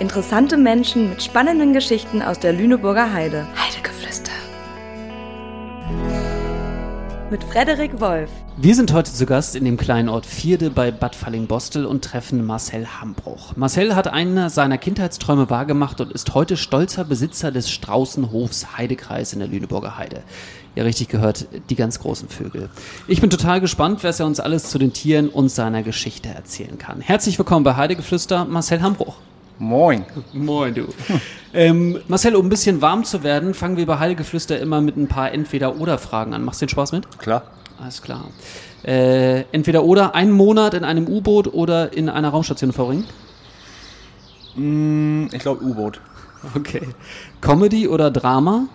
Interessante Menschen mit spannenden Geschichten aus der Lüneburger Heide. Heidegeflüster. Mit Frederik Wolf. Wir sind heute zu Gast in dem kleinen Ort Vierde bei Bad Falling-Bostel und treffen Marcel Hambruch. Marcel hat einen seiner Kindheitsträume wahrgemacht und ist heute stolzer Besitzer des Straußenhofs Heidekreis in der Lüneburger Heide. Ja, richtig gehört, die ganz großen Vögel. Ich bin total gespannt, was er uns alles zu den Tieren und seiner Geschichte erzählen kann. Herzlich willkommen bei Heidegeflüster, Marcel Hambruch. Moin. Moin, du. ähm, Marcel, um ein bisschen warm zu werden, fangen wir bei Heidegeflüster immer mit ein paar Entweder-Oder-Fragen an. Machst du den Spaß mit? Klar. Alles klar. Äh, entweder oder einen Monat in einem U-Boot oder in einer Raumstation verbringen? Mm, ich glaube U-Boot. Okay. Comedy oder Drama?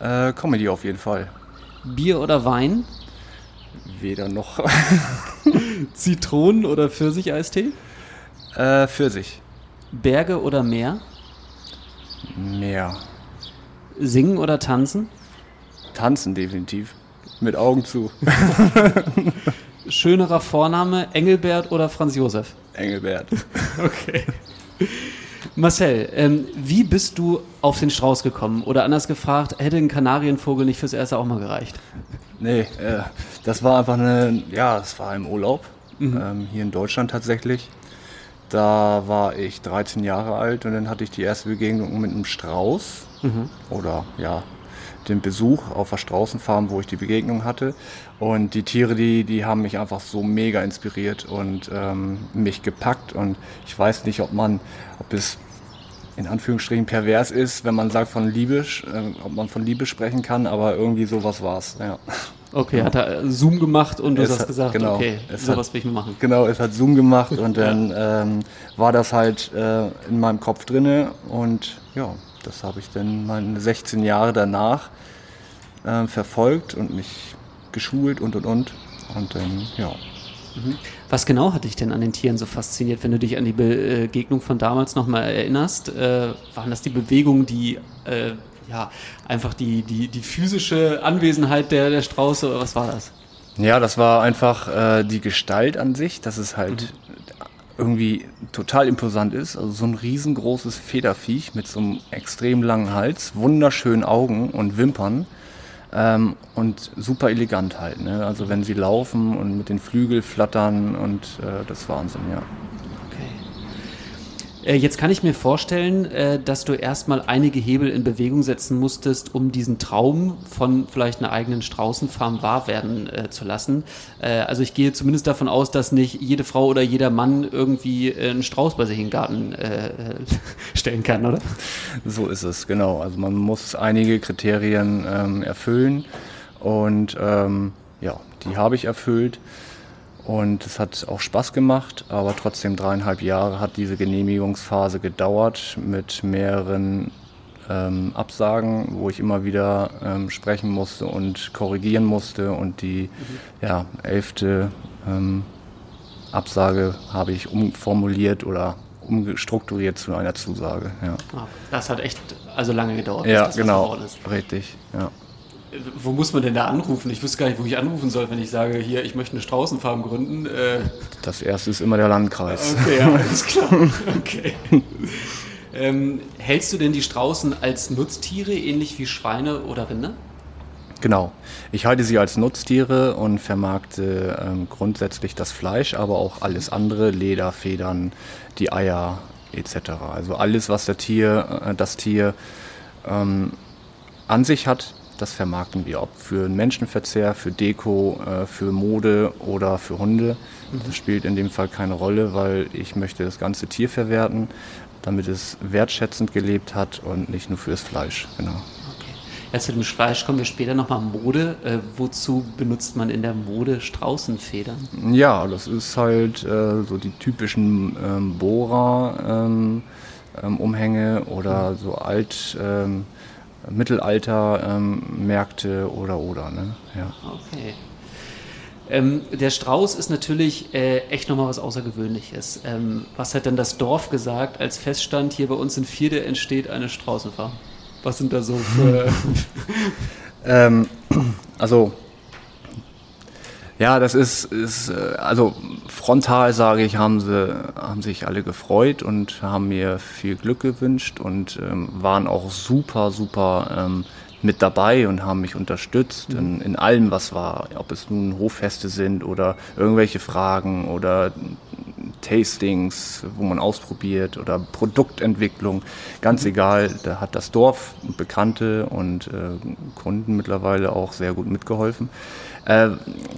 Äh, Comedy auf jeden Fall. Bier oder Wein? Weder noch. Zitronen- oder Pfirsicheistee? äh, Pfirsich. Berge oder Meer? Meer. Singen oder tanzen? Tanzen definitiv. Mit Augen zu. Schönerer Vorname, Engelbert oder Franz Josef? Engelbert. Okay. Marcel, ähm, wie bist du auf den Strauß gekommen? Oder anders gefragt, hätte ein Kanarienvogel nicht fürs Erste auch mal gereicht? Nee, äh, das war einfach eine, ja, das war im Urlaub. Ähm, hier in Deutschland tatsächlich. Da war ich 13 Jahre alt und dann hatte ich die erste Begegnung mit einem Strauß. Oder ja, den Besuch auf der Straußenfarm, wo ich die Begegnung hatte. Und die Tiere, die, die haben mich einfach so mega inspiriert und ähm, mich gepackt. Und ich weiß nicht, ob man, ob es in Anführungsstrichen pervers ist, wenn man sagt von Liebe, äh, ob man von Liebe sprechen kann, aber irgendwie sowas war's. Ja. Okay, hat er äh, Zoom gemacht und du Es hast hat- gesagt, genau, okay, sowas hat- will ich mir machen. Genau, es hat Zoom gemacht und dann ähm, war das halt äh, in meinem Kopf drinne und ja, das habe ich dann meine 16 Jahre danach äh, verfolgt und mich geschult und und und und dann ja. Was genau hat dich denn an den Tieren so fasziniert, wenn du dich an die Begegnung von damals nochmal erinnerst? Äh, waren das die Bewegungen, die äh, ja einfach die, die, die physische Anwesenheit der, der Strauße oder was war das? Ja, das war einfach äh, die Gestalt an sich, dass es halt irgendwie total imposant ist. Also so ein riesengroßes Federviech mit so einem extrem langen Hals, wunderschönen Augen und Wimpern ähm, und super elegant halt. Ne? Also wenn sie laufen und mit den Flügeln flattern und äh, das Wahnsinn, ja. Äh, Jetzt kann ich mir vorstellen, äh, dass du erstmal einige Hebel in Bewegung setzen musstest, um diesen Traum von vielleicht einer eigenen Straußenfarm wahr werden äh, zu lassen. Also ich gehe zumindest davon aus, dass nicht jede Frau oder jeder Mann irgendwie einen Strauß bei sich in den Garten stellen kann, oder? So ist es, genau. Also man muss einige Kriterien ähm, erfüllen und ähm, ja, die habe ich erfüllt. Und es hat auch Spaß gemacht, aber trotzdem dreieinhalb Jahre hat diese Genehmigungsphase gedauert mit mehreren ähm, Absagen, wo ich immer wieder ähm, sprechen musste und korrigieren musste. Und die ja, elfte ähm, Absage habe ich umformuliert oder umstrukturiert zu einer Zusage. Ja, Ah, Das hat echt also lange gedauert. bis ja das was genau, richtig. Ja. Wo muss man denn da anrufen? Ich wüsste gar nicht, wo ich anrufen soll, wenn ich sage, hier, ich möchte eine Straußenfarm gründen. Äh, Das erste ist immer der Landkreis. Okay, ja, alles klar. Okay. Ähm, hältst du denn die Straußen als Nutztiere, ähnlich wie Schweine oder Rinder? Genau. Ich halte sie als Nutztiere und vermarkte ähm, grundsätzlich das Fleisch, aber auch alles andere, Leder, Federn, die Eier etc. Also alles, was der Tier, äh, das Tier ähm, an sich hat, das vermarkten wir. Ob für einen Menschenverzehr, für Deko, äh, für Mode oder für Hunde. Das spielt in dem Fall keine Rolle, weil ich möchte das ganze Tier verwerten, damit es wertschätzend gelebt hat und nicht nur fürs Fleisch. Genau. Okay. Ja, zu dem Fleisch kommen wir später nochmal. Mode. Äh, wozu benutzt man in der Mode Straußenfedern? Ja, das ist halt äh, so die typischen ähm, Bohrer-Umhänge ähm, Umhänge oder so alt ähm, Mittelalter-Märkte oder oder. Ne? Ja. Okay. Ähm, der Strauß ist natürlich äh, echt nochmal was Außergewöhnliches. Ähm, was hat denn das Dorf gesagt, als feststand, hier bei uns in Vierde entsteht eine Straußenfarm? Was sind da so für. Ähm, also Ja, das ist, ist äh, also frontal sage ich, haben sie haben sich alle gefreut und haben mir viel Glück gewünscht und ähm, waren auch super, super ähm, mit dabei und haben mich unterstützt in, in allem, was war. Ob es nun Hoffeste sind oder irgendwelche Fragen oder Tastings, wo man ausprobiert oder Produktentwicklung. Ganz egal, da hat das Dorf Bekannte und äh, Kunden mittlerweile auch sehr gut mitgeholfen. Äh,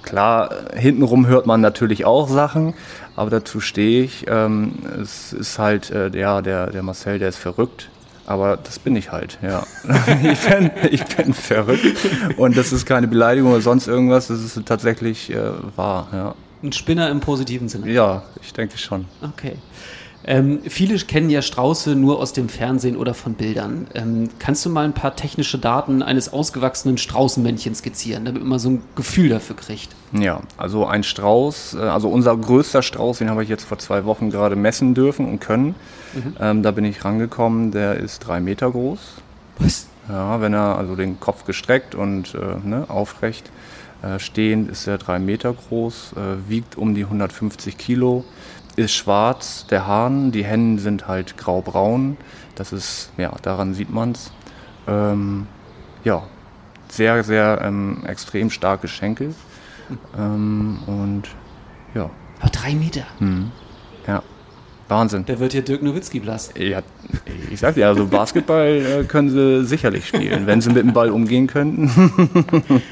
klar, hintenrum hört man natürlich auch Sachen, aber dazu stehe ich. Ähm, es ist halt, äh, ja, der, der Marcel, der ist verrückt. Aber das bin ich halt, ja. ich, bin, ich bin verrückt. Und das ist keine Beleidigung oder sonst irgendwas, das ist tatsächlich äh, wahr, ja. Ein Spinner im positiven Sinne. Ja, ich denke schon. Okay. Ähm, viele kennen ja Strauße nur aus dem Fernsehen oder von Bildern. Ähm, kannst du mal ein paar technische Daten eines ausgewachsenen Straußenmännchens skizzieren, damit man so ein Gefühl dafür kriegt? Ja, also ein Strauß, äh, also unser größter Strauß, den habe ich jetzt vor zwei Wochen gerade messen dürfen und können. Mhm. Ähm, da bin ich rangekommen, der ist drei Meter groß. Was? Ja, wenn er also den Kopf gestreckt und äh, ne, aufrecht äh, stehend ist er drei Meter groß, äh, wiegt um die 150 Kilo, ist schwarz, der Hahn, die Hennen sind halt graubraun. Das ist, ja, daran sieht man es. Ähm, ja, sehr, sehr ähm, extrem starke Schenkel. Ähm, und ja. Aber drei Meter? Mhm. Ja. Wahnsinn. Der wird hier Dirk Nowitzki blass. Ja, ich sag dir, also Basketball äh, können sie sicherlich spielen, wenn sie mit dem Ball umgehen könnten.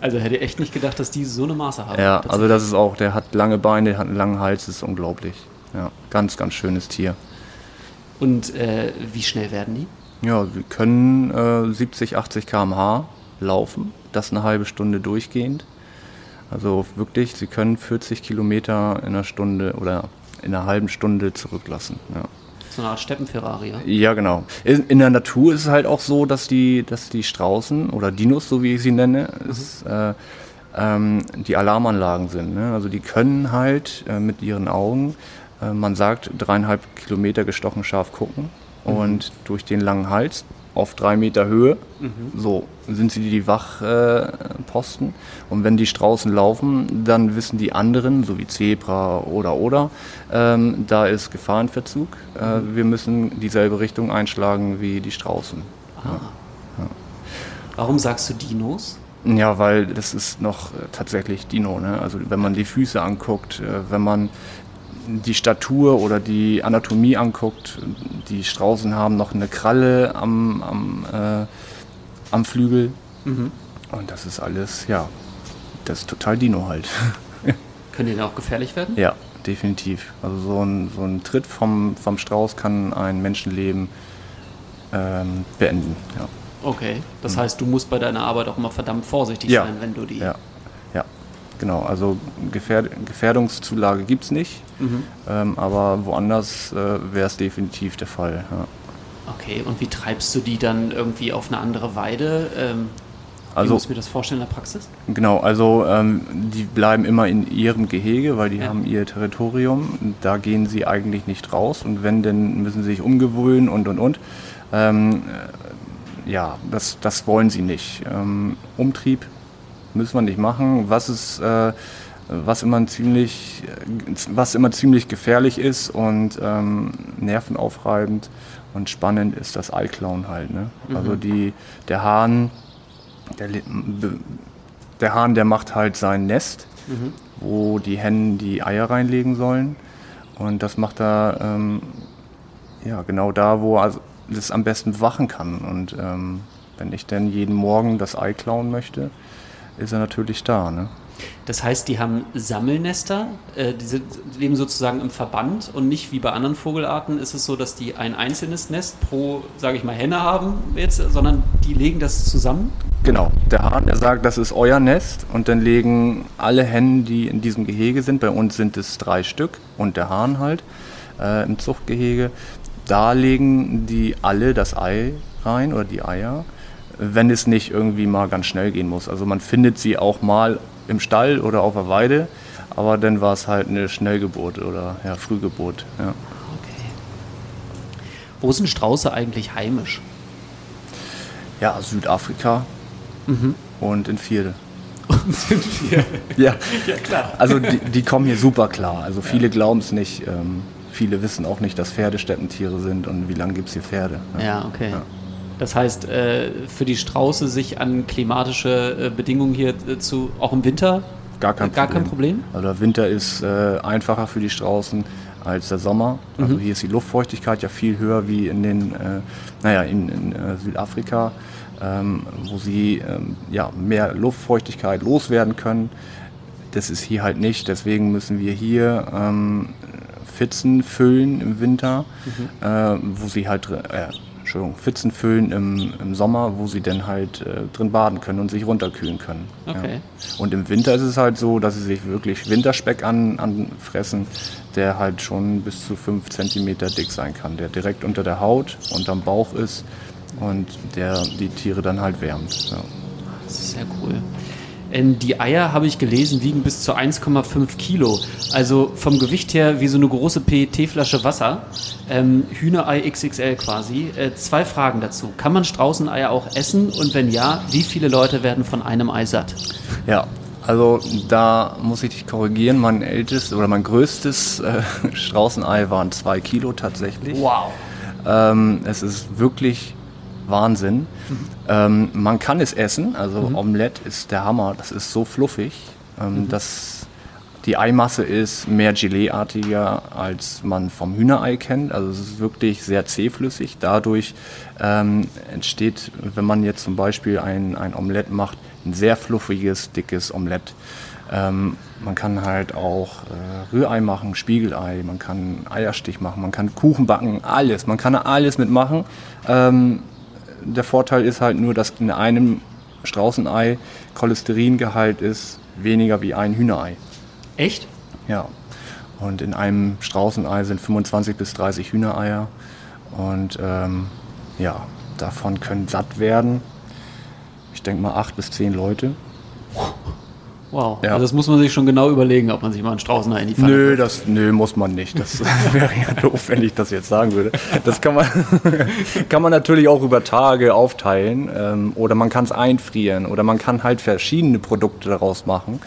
Also hätte ich echt nicht gedacht, dass die so eine Maße haben. Ja, also das ist auch, der hat lange Beine, der hat einen langen Hals, das ist unglaublich. Ja, ganz, ganz schönes Tier. Und äh, wie schnell werden die? Ja, sie können äh, 70, 80 km/h laufen, das eine halbe Stunde durchgehend. Also wirklich, sie können 40 Kilometer in einer Stunde oder in einer halben Stunde zurücklassen. Ja. So eine Art Steppenferrari, ja? Ja, genau. In, in, der Natur ist es halt auch so, dass die, dass die Straußen oder Dinos, so wie ich sie nenne, mhm. ist, äh, ähm, die Alarmanlagen sind. Ne? Also die können halt äh, mit ihren Augen, äh, man sagt, dreieinhalb Kilometer gestochen scharf gucken. Mhm. Und durch den langen Hals auf drei Meter Höhe. Mhm. So sind sie die Wachposten. Äh, und wenn die Straußen laufen, dann wissen die anderen, so wie Zebra oder oder, ähm, da ist Gefahrenverzug. Äh, wir müssen dieselbe Richtung einschlagen wie die Straußen. Ja. Ja. Warum sagst du Dinos? Ja, weil das ist noch äh, tatsächlich Dino. Ne? Also wenn man die Füße anguckt, äh, wenn man die Statur oder die Anatomie anguckt, die Straußen haben noch eine Kralle am, am, äh, am Flügel. Mhm. Und das ist alles, ja, das ist total Dino halt. Können die denn auch gefährlich werden? Ja, definitiv. Also so ein, so ein Tritt vom, vom Strauß kann ein Menschenleben ähm, beenden. Ja. Okay, das mhm. heißt, du musst bei deiner Arbeit auch immer verdammt vorsichtig ja. sein, wenn du die. Ja, ja. genau. Also Gefährdungszulage Gefährdungszulage gibt es nicht. Mhm. Ähm, aber woanders äh, wäre es definitiv der Fall. Ja. Okay, und wie treibst du die dann irgendwie auf eine andere Weide? Ähm, also, wie muss ich mir das vorstellen in der Praxis? Genau, also ähm, die bleiben immer in ihrem Gehege, weil die ja. haben ihr Territorium. Da gehen sie eigentlich nicht raus und wenn, dann müssen sie sich umgewöhnen und und und. Ähm, äh, ja, das, das wollen sie nicht. Ähm, Umtrieb müssen wir nicht machen. Was ist. Äh, was immer ziemlich, was immer ziemlich gefährlich ist und ähm, nervenaufreibend und spannend ist das Eiklauen halt. Ne? Mhm. Also die, der Hahn, der, der Hahn, der macht halt sein Nest, mhm. wo die Hennen die Eier reinlegen sollen. Und das macht er ähm, ja, genau da, wo er das am besten wachen kann. Und ähm, wenn ich dann jeden Morgen das Ei klauen möchte, ist er natürlich da. Ne? Das heißt, die haben Sammelnester, äh, die sind, leben sozusagen im Verband und nicht wie bei anderen Vogelarten ist es so, dass die ein einzelnes Nest pro, sage ich mal, Henne haben jetzt, sondern die legen das zusammen? Genau, der Hahn, der sagt, das ist euer Nest und dann legen alle Hennen, die in diesem Gehege sind, bei uns sind es drei Stück und der Hahn halt äh, im Zuchtgehege, da legen die alle das Ei rein oder die Eier wenn es nicht irgendwie mal ganz schnell gehen muss. Also man findet sie auch mal im Stall oder auf der Weide, aber dann war es halt eine Schnellgeburt oder ja, Frühgeburt. Ja. Okay. Wo sind Strauße eigentlich heimisch? Ja, Südafrika mhm. und in Vierde. Idioten sind wir. Ja, ja klar. Also die, die, kommen hier super klar. Also viele ja. glauben es nicht. Ähm, viele wissen auch nicht, dass Pferde Steppentiere sind und wie lange gibt es hier Pferde. Ja, ja okay. Ja. Das heißt, äh, für die Strauße sich an klimatische äh, Bedingungen hier äh, zu, auch im Winter, gar kein, gar Problem. kein Problem. Also der Winter ist einfacher für die Straußen als der Sommer. Also mhm. hier ist die Luftfeuchtigkeit ja viel höher wie in den, naja, in, in Südafrika, ähm, wo sie ähm, ja, mehr Luftfeuchtigkeit loswerden können. Das ist hier halt nicht. Deswegen müssen wir hier ähm, Pfützen füllen im Winter, mhm. äh, wo sie halt äh, Entschuldigung, Pfützen füllen im, im Sommer, wo sie dann halt äh, drin baden können und sich runterkühlen können. Okay. Ja. Und im Winter ist es halt so, dass sie sich wirklich Winterspeck an, anfressen, der halt schon bis zu 5 cm dick sein kann, der direkt unter der Haut und am Bauch ist und der die Tiere dann halt wärmt. Ja. Das ist sehr cool. Ähm, die Eier, habe ich gelesen, wiegen bis zu 1,5 Kilo. Also vom Gewicht her wie so eine große PET-Flasche Wasser. Ähm, Hühnerei XXL quasi. Äh, zwei Fragen dazu. Kann man Straußeneier auch essen? Und wenn ja, wie viele Leute werden von einem Ei satt? Ja, also da muss ich dich korrigieren. Mein ältestes oder mein größtes äh, Straußenei waren zwei Kilo tatsächlich. Wow. Ähm, es ist wirklich Wahnsinn. Mhm. Ähm, man kann es essen, also mhm. Omelette ist der Hammer, das ist so fluffig, ähm, mhm. dass die Eimasse ist mehr Geleeartiger, als man vom Hühnerei kennt. Also es ist wirklich sehr zähflüssig. Dadurch ähm, entsteht, wenn man jetzt zum Beispiel ein, ein Omelett macht, ein sehr fluffiges, dickes Omelett. Ähm, man kann halt auch äh, Rührei machen, Spiegelei, man kann Eierstich machen, man kann Kuchen backen, alles. Man kann alles mitmachen. Ähm, der Vorteil ist halt nur, dass in einem Straußenei Cholesteringehalt ist weniger wie ein Hühnerei. Echt? Ja. Und in einem Straußenei sind 25 bis 30 Hühnereier. Und ähm, ja, davon können satt werden, ich denke mal, acht bis zehn Leute. Wow. Ja. Also das muss man sich schon genau überlegen, ob man sich mal einen Straußenei in die Pfanne Nö, das, nö, muss man nicht. Das wäre ja doof, wenn ich das jetzt sagen würde. Das kann man, kann man natürlich auch über Tage aufteilen ähm, oder man kann es einfrieren oder man kann halt verschiedene Produkte daraus machen,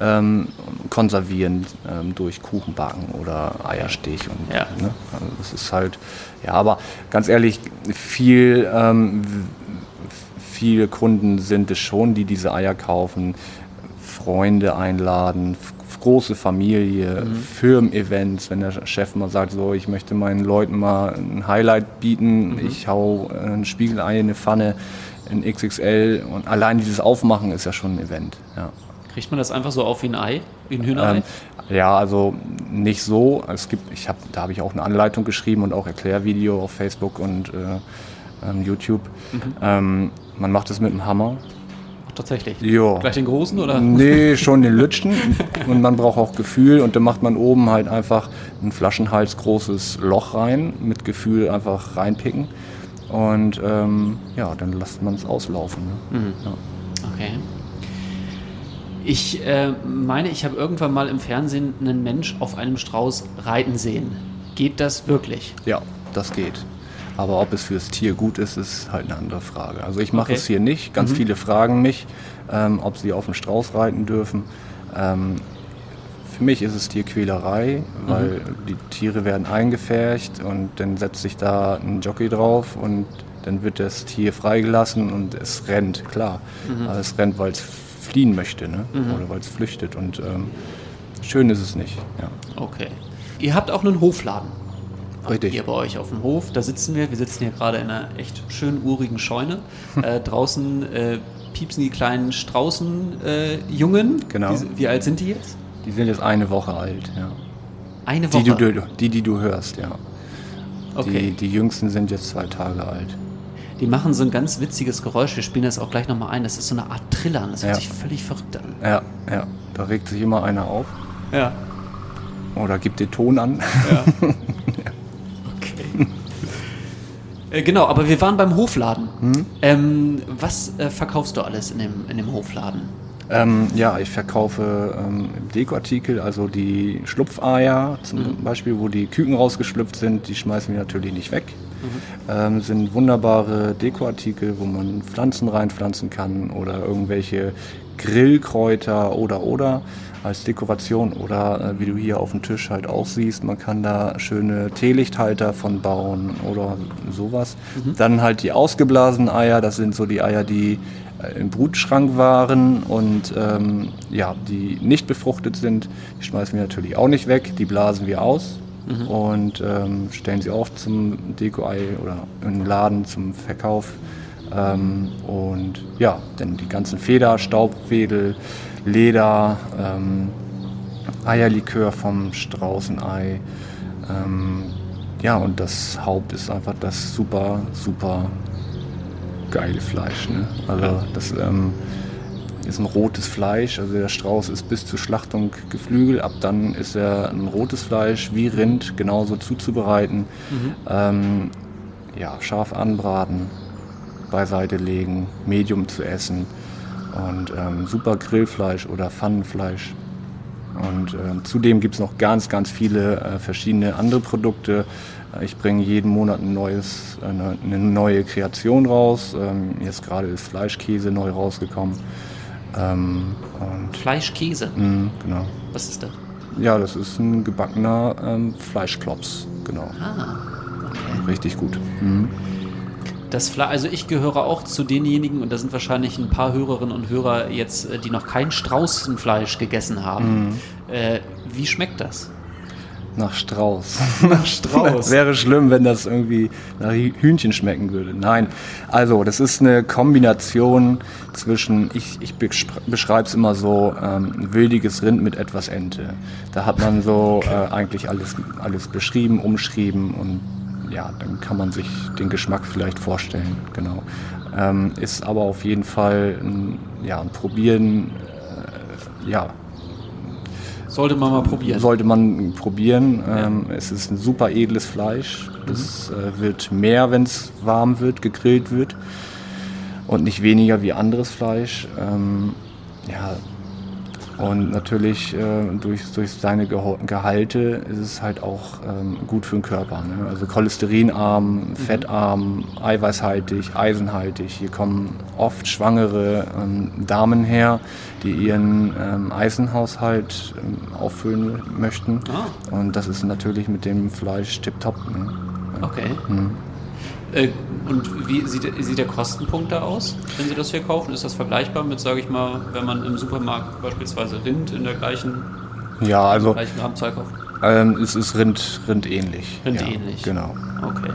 ja. ähm, konservieren ähm, durch Kuchenbacken oder Eierstich. Und, ja. ne? also das ist halt, ja, aber ganz ehrlich, viel, ähm, viele Kunden sind es schon, die diese Eier kaufen Freunde einladen, große Familie, mhm. Firmen-Events, wenn der Chef mal sagt, so, ich möchte meinen Leuten mal ein Highlight bieten, mhm. ich hau ein Spiegelei in eine Pfanne in XXL und allein dieses Aufmachen ist ja schon ein Event. Ja. Kriegt man das einfach so auf wie ein Ei, wie ein Hühnerei? Ähm, ja, also nicht so. Es gibt, ich hab, da habe ich auch eine Anleitung geschrieben und auch Erklärvideo auf Facebook und äh, ähm, YouTube. Mhm. Ähm, man macht es mit einem Hammer tatsächlich. Jo. Gleich den großen oder? Nee, schon den Lütschen. und man braucht auch Gefühl und dann macht man oben halt einfach ein Flaschenhals großes Loch rein, mit Gefühl einfach reinpicken. Und ähm, ja, dann lässt man es auslaufen. Ne? Mhm. Ja. Okay. Ich äh, meine, ich habe irgendwann mal im Fernsehen einen Mensch auf einem Strauß reiten sehen. Geht das wirklich? Ja, das geht. Aber ob es fürs Tier gut ist, ist halt eine andere Frage. Also ich mache okay. es hier nicht. Ganz mhm. viele fragen mich, ähm, ob sie auf dem Strauß reiten dürfen. Ähm, für mich ist es Tierquälerei, weil mhm. die Tiere werden eingefärcht und dann setzt sich da ein Jockey drauf und dann wird das Tier freigelassen und es rennt, klar. Mhm. Aber es rennt, weil es fliehen möchte ne? Mhm. oder weil es flüchtet. Und ähm, schön ist es nicht. Ja. Okay. Ihr habt auch einen Hofladen. Richtig. Hier bei euch auf dem Hof, da sitzen wir. Wir sitzen hier gerade in einer echt schön urigen Scheune. äh, draußen äh, piepsen die kleinen Straußenjungen. Äh, genau. Wie, wie, alt sind die jetzt? Die sind jetzt eine Woche alt, ja. Eine Woche? Die, du, die, die du hörst, ja. Okay. Die, die jüngsten sind jetzt zwei Tage alt. Die machen so ein ganz witziges Geräusch. Wir spielen das auch gleich nochmal ein. Das ist so eine Art Trillern. Das hört ja. sich völlig verrückt an. Ja, ja. Da regt sich immer einer auf. Ja. Oder gibt den Ton an. Ja. Äh, genau, aber wir waren beim Hofladen. Hm? Ähm, was äh, verkaufst du alles in dem, in dem Hofladen? Ähm, ja, ich verkaufe ähm, Dekoartikel, also die Schlupfeier zum mhm. Beispiel, wo die Küken rausgeschlüpft sind, die schmeißen wir natürlich nicht weg. Mhm. Ähm, sind wunderbare Dekoartikel, wo man Pflanzen reinpflanzen kann oder irgendwelche Grillkräuter oder oder als Dekoration oder äh, wie du hier auf dem Tisch halt auch siehst, man kann da schöne Teelichthalter von bauen oder sowas. Mhm. Dann halt die ausgeblasenen Eier, das sind so die Eier, die äh, im Brutschrank waren und ähm, ja, die nicht befruchtet sind, die schmeißen wir natürlich auch nicht weg, die blasen wir aus mhm. und ähm, stellen sie auch zum Deko-Ei oder im Laden zum Verkauf. Ähm, und ja, dann die ganzen Feder, Staubwedel, Leder, ähm, Eierlikör vom Straußenei. Ähm, ja, und das Haupt ist einfach das super, super geile Fleisch. Ne? Also das ähm, ist ein rotes Fleisch. Also der Strauß ist bis zur Schlachtung geflügelt. Ab dann ist er ein rotes Fleisch wie Rind genauso zuzubereiten. Mhm. Ähm, ja, scharf anbraten, beiseite legen, Medium zu essen und ähm, super Grillfleisch oder Pfannenfleisch. Und äh, zudem gibt es noch ganz, ganz viele äh, verschiedene andere Produkte. Äh, ich bringe jeden Monat ein neues, eine, eine neue Kreation raus. Ähm, jetzt gerade ist Fleischkäse neu rausgekommen. Ähm, Fleischkäse? Mh, genau. Was ist das? Ja, das ist ein gebackener ähm, Fleischklops, genau. Ah, okay. Richtig gut. Mhm. Das Fle also ich gehöre auch zu denjenigen, und da sind wahrscheinlich ein paar Hörerinnen und Hörer jetzt, äh, die noch kein Straußenfleisch gegessen haben. Mhm. Äh, wie schmeckt das? Nach Strauß. Nach Strauß. Wäre schlimm, wenn das irgendwie nach Hühnchen schmecken würde. Nein, also das ist eine Kombination zwischen, ich, ich beschreibe es immer so, ähm, wildiges Rind mit etwas Ente. Da hat man so äh, eigentlich alles, alles beschrieben, umschrieben und ja, dann kann man sich den Geschmack vielleicht vorstellen, genau. Ähm, ist aber auf jeden Fall ein, ja, ein Probieren, äh, ja. Sollte man mal probieren. Sollte man probieren. Ja. Ähm, es ist ein super edles Fleisch. Das mhm. äh, wird mehr, wenn es warm wird, gegrillt wird. Und nicht weniger wie anderes Fleisch. Ähm, ja, und natürlich äh, durch, durch seine Gehalte ist es halt auch ähm, gut für den Körper. Ne? Also cholesterinarm, mhm. fettarm, eiweißhaltig, eisenhaltig. Hier kommen oft schwangere ähm, Damen her, die ihren ähm, Eisenhaushalt ähm, auffüllen möchten. Ah. Und das ist natürlich mit dem Fleisch tipptopp. Ne? Okay. Mhm. Äh, und wie sieht, sieht, der Kostenpunkt da aus, wenn Sie das hier kaufen? Ist das vergleichbar mit, sage ich mal, wenn man im Supermarkt beispielsweise Rind in der gleichen, ja, also, gleichen Grammzahl kauft? Ähm, es ist Rind, Rind ähnlich. Rind ja, ähnlich. Genau. Okay.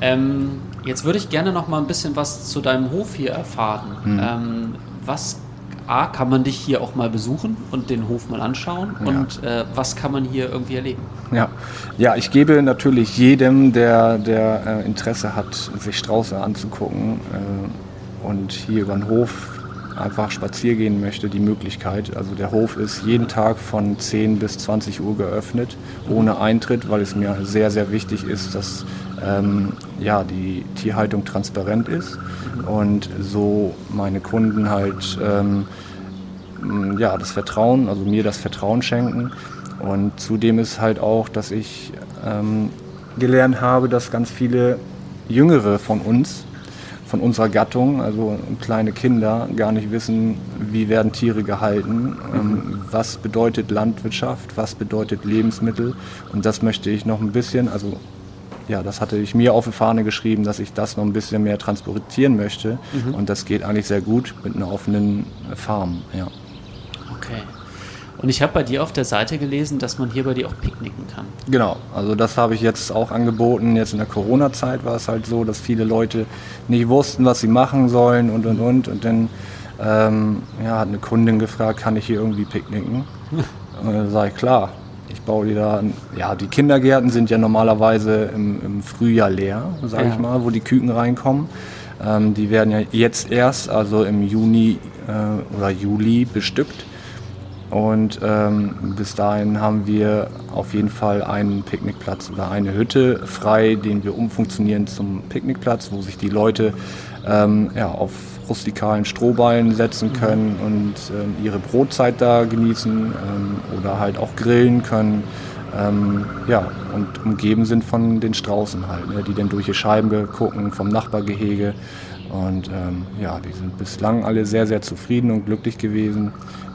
Ähm, jetzt würde ich gerne noch mal ein bisschen was zu deinem Hof hier erfahren. Hm. Ähm, was A, kann man dich hier auch mal besuchen und den Hof mal anschauen? Ja. Und äh, was kann man hier irgendwie erleben? Ja, ja ich gebe natürlich jedem, der, der äh, Interesse hat, sich Strauße anzugucken äh, und hier über den Hof einfach spazieren möchte, die Möglichkeit. Also der Hof ist jeden Tag von 10 bis 20 Uhr geöffnet, ohne Eintritt, weil es mir sehr, sehr wichtig ist, dass ähm, ja, die Tierhaltung transparent ist und so meine Kunden halt ähm, ja, das Vertrauen, also mir das Vertrauen schenken. Und zudem ist halt auch, dass ich ähm, gelernt habe, dass ganz viele Jüngere von uns, von unserer Gattung, also kleine Kinder, gar nicht wissen, wie werden Tiere gehalten, ähm, was bedeutet Landwirtschaft, was bedeutet Lebensmittel. Und das möchte ich noch ein bisschen, also ja, das hatte ich mir auf die Fahne geschrieben, dass ich das noch ein bisschen mehr transportieren möchte. Mhm. Und das geht eigentlich sehr gut mit einer offenen Farm. Ja. Okay. Und ich habe bei dir auf der Seite gelesen, dass man hier bei dir auch picknicken kann. Genau, also das habe ich jetzt auch angeboten. Jetzt in der Corona-Zeit war es halt so, dass viele Leute nicht wussten, was sie machen sollen und und und. Und dann ähm, ja, hat eine Kundin gefragt, kann ich hier irgendwie picknicken? Und dann sage ich, klar, ich baue die da, ja, die Kindergärten sind ja normalerweise im, im Frühjahr leer, sage ja. ich mal, wo die Küken reinkommen. Ähm, die werden ja jetzt erst, also im Juni äh, oder Juli bestückt. Und ähm, bis dahin haben wir auf jeden Fall einen Picknickplatz oder eine Hütte frei, den wir umfunktionieren zum Picknickplatz, wo sich die Leute ähm, ja, auf rustikalen Strohballen setzen können und ähm, ihre Brotzeit da genießen ähm, oder halt auch grillen können. Ähm, ja, und umgeben sind von den Straußen halt, ne, die dann durch die Scheiben gucken, vom Nachbargehege. Und ähm, ja, die sind bislang alle sehr, sehr zufrieden und glücklich gewesen,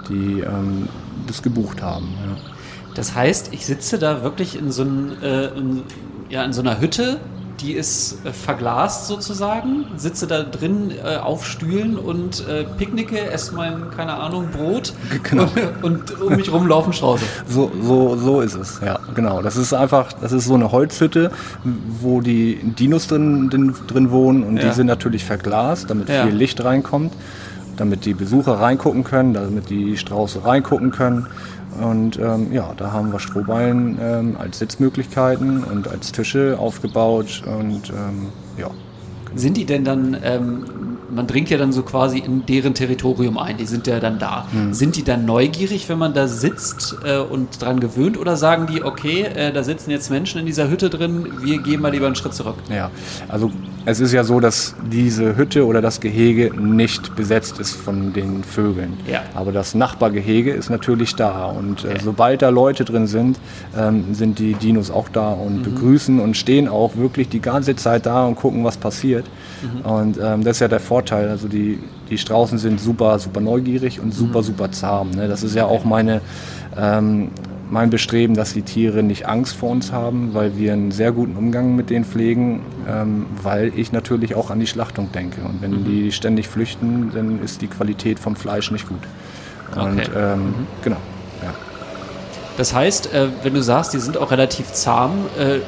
die ähm, das gebucht haben. Ja. Das heißt, ich sitze da wirklich in so, ein, äh, in, ja, in so einer Hütte die ist äh, verglast sozusagen, sitze da drin äh, auf Stühlen und äh, picknicke, esse mein, keine Ahnung, Brot genau. und, und, um mich rum laufen Strauße. So, so, so ist es, ja, genau. Das ist einfach, das ist so eine Holzhütte, wo die Dinos drin, drin, drin wohnen und ja. die sind natürlich verglast, damit ja. viel Licht reinkommt, damit die Besucher reingucken können, damit die Strauße reingucken können. Und ähm, ja, da haben wir Strohballen ähm, als Sitzmöglichkeiten und als Tische aufgebaut und ähm, ja. Sind die denn dann, ähm, man dringt ja dann so quasi in deren Territorium ein, die sind ja dann da. Mhm. Sind die dann neugierig, wenn man da sitzt äh, und dran gewöhnt oder sagen die, okay, äh, da sitzen jetzt Menschen in dieser Hütte drin, wir gehen mal lieber einen Schritt zurück? Ja, also es ist ja so, dass diese Hütte oder das Gehege nicht besetzt ist von den Vögeln. Ja. Aber das Nachbargehege ist natürlich da. Und äh, sobald da Leute drin sind, ähm, sind die Dinos auch da und mhm. begrüßen und stehen auch wirklich die ganze Zeit da und gucken, was passiert. Mhm. Und ähm, das ist ja der Vorteil. Also die, die Straußen sind super, super neugierig und super, mhm. super zahm. Ne? Das ist ja auch meine ähm, mein Bestreben, dass die Tiere nicht Angst vor uns haben, weil wir einen sehr guten Umgang mit denen pflegen, ähm, weil ich natürlich auch an die Schlachtung denke. Und wenn mhm. die ständig flüchten, dann ist die Qualität vom Fleisch nicht gut. Und okay. ähm, mhm. genau. Ja. Das heißt, äh, wenn du sagst, die sind auch relativ zahm, äh,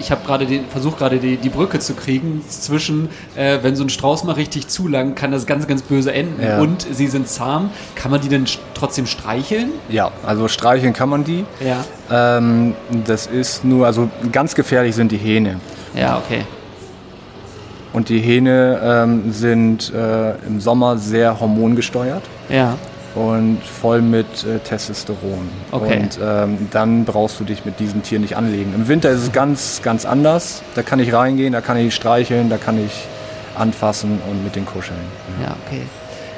ich habe gerade den versucht gerade die, die Brücke zu kriegen zwischen, äh, wenn so ein Strauß mal richtig zu lang, kann das ganz, ganz böse enden. Ja. Und sie sind zahm. Kann man die denn trotzdem streicheln? Ja, also streicheln kann man die. Ja. Ähm, das ist nur, also ganz gefährlich sind die Hähne. Ja, okay. Und die Hähne ähm, sind äh, im Sommer sehr hormongesteuert. Ja und voll mit äh, Testosteron. Okay. Und ähm, dann brauchst du dich mit diesem Tier nicht anlegen. Im Winter ist es ganz, ganz anders. Da kann ich reingehen, da kann ich streicheln, da kann ich anfassen und mit den kuscheln. Ja, ja okay.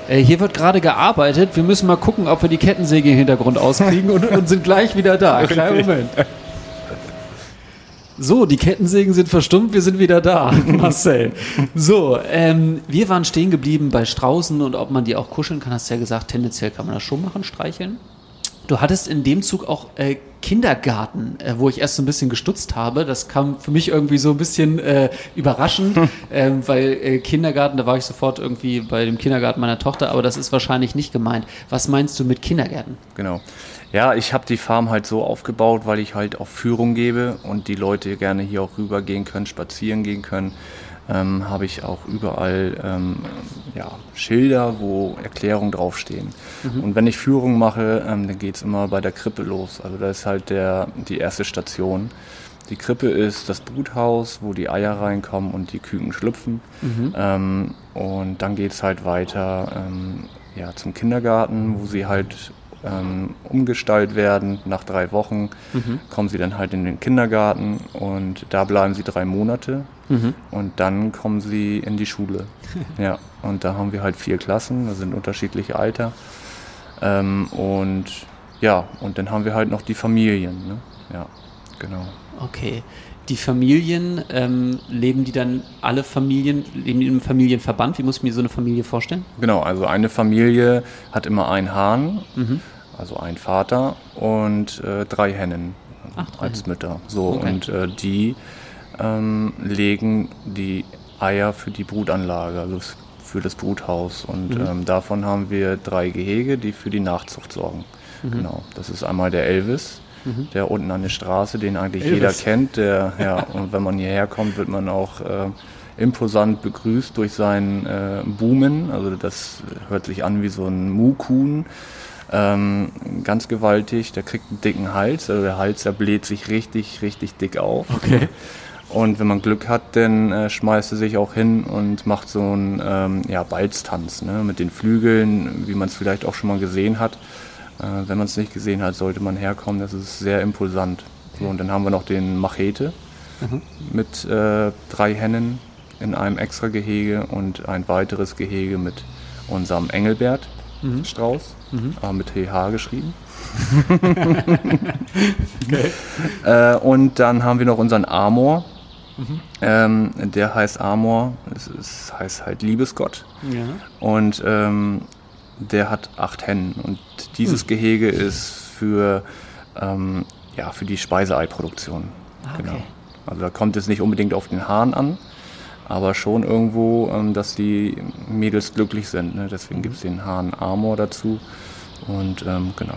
Äh, hier wird gerade gearbeitet. Wir müssen mal gucken, ob wir die Kettensäge im Hintergrund auskriegen und, und sind gleich wieder da. Kleinen Moment. So, die Kettensägen sind verstummt, wir sind wieder da, Marcel. So, ähm, wir waren stehen geblieben bei Straußen und ob man die auch kuscheln kann, hast du ja gesagt, tendenziell kann man das schon machen, streicheln. Du hattest in dem Zug auch äh, Kindergarten, äh, wo ich erst so ein bisschen gestutzt habe. Das kam für mich irgendwie so ein bisschen äh, überraschend, äh, weil äh, Kindergarten, da war ich sofort irgendwie bei dem Kindergarten meiner Tochter, aber das ist wahrscheinlich nicht gemeint. Was meinst du mit Kindergärten? Genau. Ja, ich habe die Farm halt so aufgebaut, weil ich halt auch Führung gebe und die Leute gerne hier auch rübergehen können, spazieren gehen können. Ähm, habe ich auch überall ähm, ja, Schilder, wo Erklärungen draufstehen. Mhm. Und wenn ich Führung mache, ähm, dann geht es immer bei der Krippe los. Also da ist halt der, die erste Station. Die Krippe ist das Bruthaus, wo die Eier reinkommen und die Küken schlüpfen. Mhm. Ähm, und dann geht es halt weiter ähm, ja, zum Kindergarten, wo sie halt ähm, umgestaltet werden. Nach drei Wochen mhm. kommen sie dann halt in den Kindergarten und da bleiben sie drei Monate mhm. und dann kommen sie in die Schule. ja, und da haben wir halt vier Klassen, das sind unterschiedliche Alter. Ähm, und ja, und dann haben wir halt noch die Familien. Ne? Ja, genau. Okay. Die Familien, ähm, leben die dann alle Familien, leben die im Familienverband? Wie muss ich mir so eine Familie vorstellen? Genau, also eine Familie hat immer einen Hahn. Mhm also ein Vater und äh, drei Hennen Ach, als Mütter. So okay. und äh, die ähm, legen die Eier für die Brutanlage, also für das Bruthaus. Und mhm. ähm, davon haben wir drei Gehege, die für die Nachzucht sorgen. Mhm. Genau. Das ist einmal der Elvis, mhm. der unten an der Straße, den eigentlich Elvis. jeder kennt. Der, ja, und wenn man hierher kommt, wird man auch äh, imposant begrüßt durch seinen äh, Boomen. Also das hört sich an wie so ein Mukun. Ähm, ganz gewaltig, der kriegt einen dicken Hals, also der Hals, der bläht sich richtig, richtig dick auf. Okay. Und wenn man Glück hat, dann äh, schmeißt er sich auch hin und macht so einen ähm, ja, Balztanz ne? mit den Flügeln, wie man es vielleicht auch schon mal gesehen hat. Äh, wenn man es nicht gesehen hat, sollte man herkommen. Das ist sehr impulsant. So, und dann haben wir noch den Machete mhm. mit äh, drei Hennen in einem extra Gehege und ein weiteres Gehege mit unserem Engelbert mhm. Strauß mhm. aber mit TH geschrieben. okay. äh, und dann haben wir noch unseren Amor. Mhm. Ähm, der heißt Amor, es, es, heißt halt Liebesgott. Ja. Und ähm, der hat acht Hennen. Und dieses. Gehege ist für, ähm, ja, für die Speiseeiproduktion. Ah, okay. Genau. Also da kommt es nicht unbedingt auf den Hahn an, aber schon irgendwo, ähm, dass die Mädels glücklich sind. Ne? Deswegen mhm. gibt es den Hahn Amor dazu. Und ähm, genau.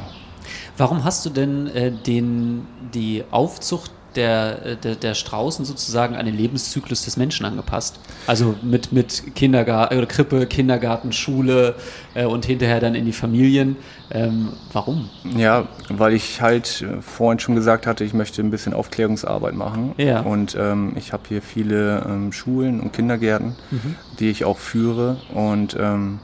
Warum hast du denn äh, den, die Aufzucht der, äh, der, der Straußen sozusagen an den Lebenszyklus des Menschen angepasst. Also mit, mit Kindergarten oder Krippe, Kindergarten, Schule äh, und hinterher dann in die Familien. Ähm, warum? Ja, weil ich halt äh, vorhin schon gesagt hatte, ich möchte ein bisschen Aufklärungsarbeit machen. Ja. Und ähm, ich habe hier viele ähm, Schulen und Kindergärten, mhm. die ich auch führe. Und ähm,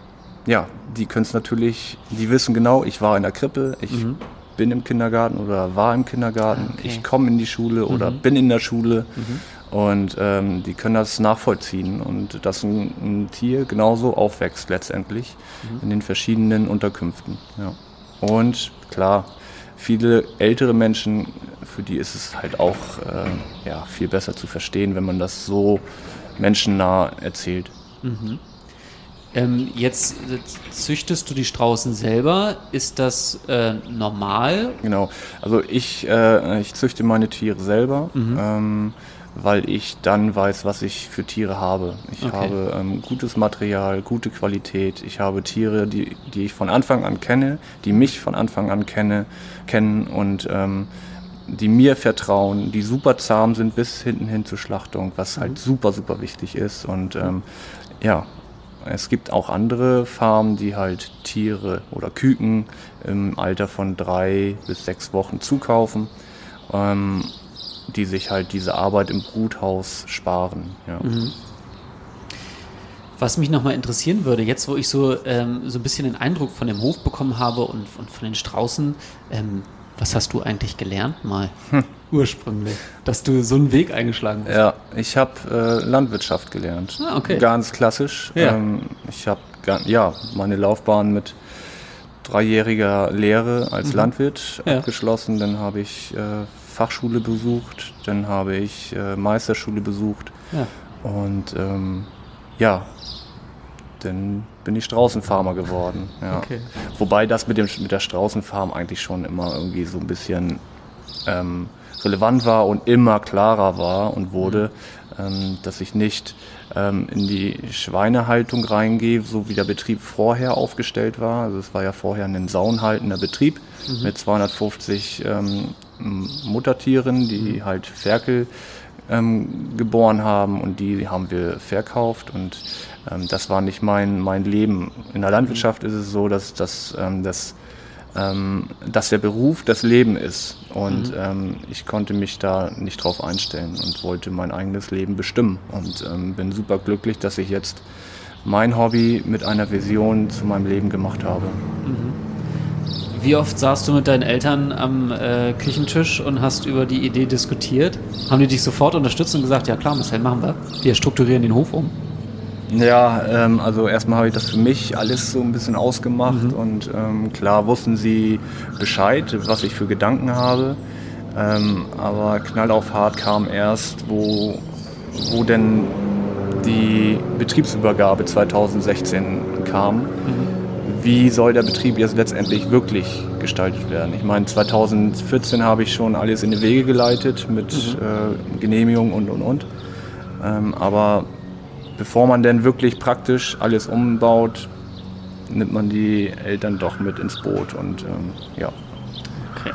ja, die können es natürlich, die wissen genau, ich war in der Krippe, ich mhm bin im Kindergarten oder war im Kindergarten, okay. ich komme in die Schule oder mhm. bin in der Schule. Mhm. Und ähm, die können das nachvollziehen und dass ein, ein Tier genauso aufwächst letztendlich mhm. in den verschiedenen Unterkünften. Ja. Und klar, viele ältere Menschen, für die ist es halt auch äh, ja, viel besser zu verstehen, wenn man das so menschennah erzählt. Mhm. Ähm, jetzt züchtest du die Straußen selber. Ist das äh, normal? Genau. Also ich, äh, ich züchte meine Tiere selber, mhm. ähm, weil ich dann weiß, was ich für Tiere habe. Ich okay. habe ähm, gutes Material, gute Qualität. Ich habe Tiere, die, die ich von Anfang an kenne, die mich von Anfang an kenne, kennen und ähm, die mir vertrauen, die super zahm sind bis hinten hin zur Schlachtung, was halt mhm. super, super wichtig ist. Und ähm, ja, es gibt auch andere Farmen, die halt Tiere oder Küken im Alter von drei bis sechs Wochen zukaufen, ähm, die sich halt diese Arbeit im Bruthaus sparen. Ja. Mhm. Was mich nochmal interessieren würde, jetzt wo ich so, ähm, so ein bisschen den Eindruck von dem Hof bekommen habe und, und von den Straußen, ähm, was hast du eigentlich gelernt mal hm. ursprünglich, dass du so einen Weg eingeschlagen hast? Ja, ich habe äh, Landwirtschaft gelernt. Ah, okay. Ganz klassisch. Ja. Ähm, ich habe ja meine Laufbahn mit dreijähriger Lehre als mhm. Landwirt ja. abgeschlossen. Dann habe ich äh, Fachschule besucht, dann habe ich äh, Meisterschule besucht. Ja. Und ähm, ja, dann bin ich Straußenfarmer geworden. Ja. Okay. Wobei das mit, dem, mit der Straußenfarm eigentlich schon immer irgendwie so ein bisschen ähm, relevant war und immer klarer war und wurde, mhm. ähm, dass ich nicht ähm, in die Schweinehaltung reingehe, so wie der Betrieb vorher aufgestellt war. Also es war ja vorher ein saunhaltender Betrieb mhm. mit 250 ähm, Muttertieren, die mhm. halt Ferkel ähm, geboren haben und die haben wir verkauft und ähm, das war nicht mein, mein Leben. In der Landwirtschaft ist es so, dass, dass, ähm, dass, ähm, dass der Beruf das Leben ist und mhm. Ähm, ich konnte mich da nicht drauf einstellen und wollte mein eigenes Leben bestimmen und ähm, bin super glücklich, dass ich jetzt mein Hobby mit einer Vision zu meinem Leben gemacht habe. Mhm. Wie oft saßt du mit deinen Eltern am äh, Küchentisch und hast über die Idee diskutiert? Haben die dich sofort unterstützt und gesagt, ja klar, Marcel, machen wir. Wir strukturieren den Hof um? Ja, ähm, also erstmal habe ich das für mich alles so ein bisschen ausgemacht mhm. und ähm, klar wussten sie Bescheid, was ich für Gedanken habe. Ähm, aber knall auf hart kam erst, wo, wo denn die Betriebsübergabe 2016 kam. Mhm wie soll der Betrieb jetzt letztendlich wirklich gestaltet werden. Ich meine, 2014 habe ich schon alles in die Wege geleitet mit mhm. äh, Genehmigung und und und. Ähm, aber bevor man denn wirklich praktisch alles umbaut, nimmt man die Eltern doch mit ins Boot und ähm, ja. Okay.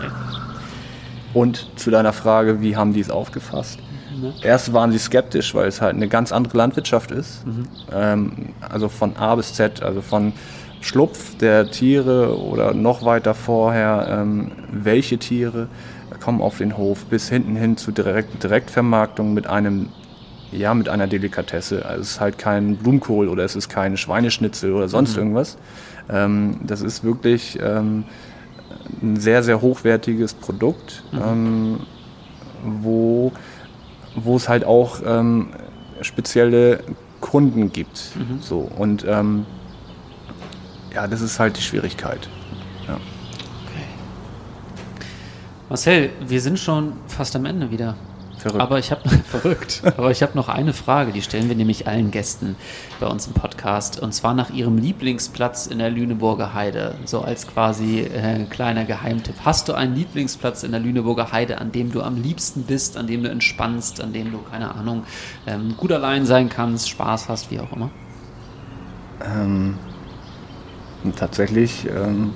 Und zu deiner Frage, wie haben die es aufgefasst? Mhm. Erst waren sie skeptisch, weil es halt eine ganz andere Landwirtschaft ist. Mhm. Ähm, also von A bis Z, also von Schlupf der Tiere oder noch weiter vorher, ähm, welche Tiere kommen auf den Hof, bis hinten hin zu Direkt Direktvermarktung mit einem ja, mit einer Delikatesse. Also es ist halt kein Blumenkohl oder es ist kein Schweineschnitzel oder sonst mhm. irgendwas. Ähm, das ist wirklich ähm, ein sehr, sehr hochwertiges Produkt, mhm. ähm, wo, wo es halt auch ähm, spezielle Kunden gibt. Mhm. So. Und ähm, ja, das ist halt die Schwierigkeit. Ja. Okay. Marcel, wir sind schon fast am Ende wieder. Verrückt. Aber ich habe verrückt. Aber ich habe noch eine Frage, die stellen wir nämlich allen Gästen bei uns im Podcast und zwar nach ihrem Lieblingsplatz in der Lüneburger Heide, so als quasi äh, kleiner Geheimtipp. Hast du einen Lieblingsplatz in der Lüneburger Heide, an dem du am liebsten bist, an dem du entspannst, an dem du keine Ahnung ähm, gut allein sein kannst, Spaß hast, wie auch immer? Ähm, tatsächlich, ähm,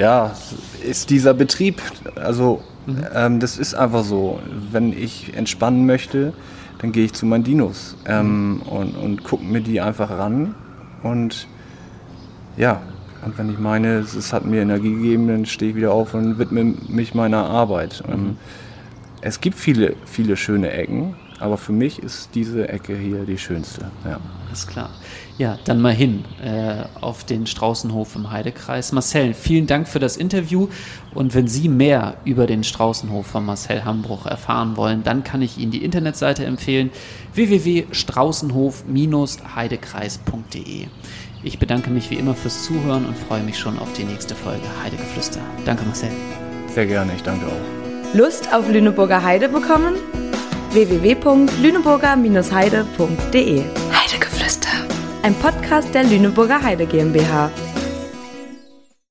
ja, ist dieser Betrieb, also mhm. ähm, das ist einfach so. Wenn ich entspannen möchte, dann gehe ich zu meinen Dinos ähm, mhm. und, und gucke mir die einfach ran. Und ja, und wenn ich meine, es hat mir Energie gegeben, dann stehe ich wieder auf und widme mich meiner Arbeit. Mhm. Es gibt viele, viele schöne Ecken, aber für mich ist diese Ecke hier die schönste. Ja. Alles klar. Ja, dann mal hin äh, auf den Straußenhof im Heidekreis. Marcel, vielen Dank für das Interview. Und wenn Sie mehr über den Straußenhof von Marcel Hambruch erfahren wollen, dann kann ich Ihnen die Internetseite empfehlen: www.straußenhof-heidekreis.de. Ich bedanke mich wie immer fürs Zuhören und freue mich schon auf die nächste Folge Heidegeflüster. Danke, Marcel. Sehr gerne, ich danke auch. Lust auf Lüneburger Heide bekommen? www.lüneburger-heide.de Heidegeflüster. Ein Podcast der Lüneburger Heide GmbH.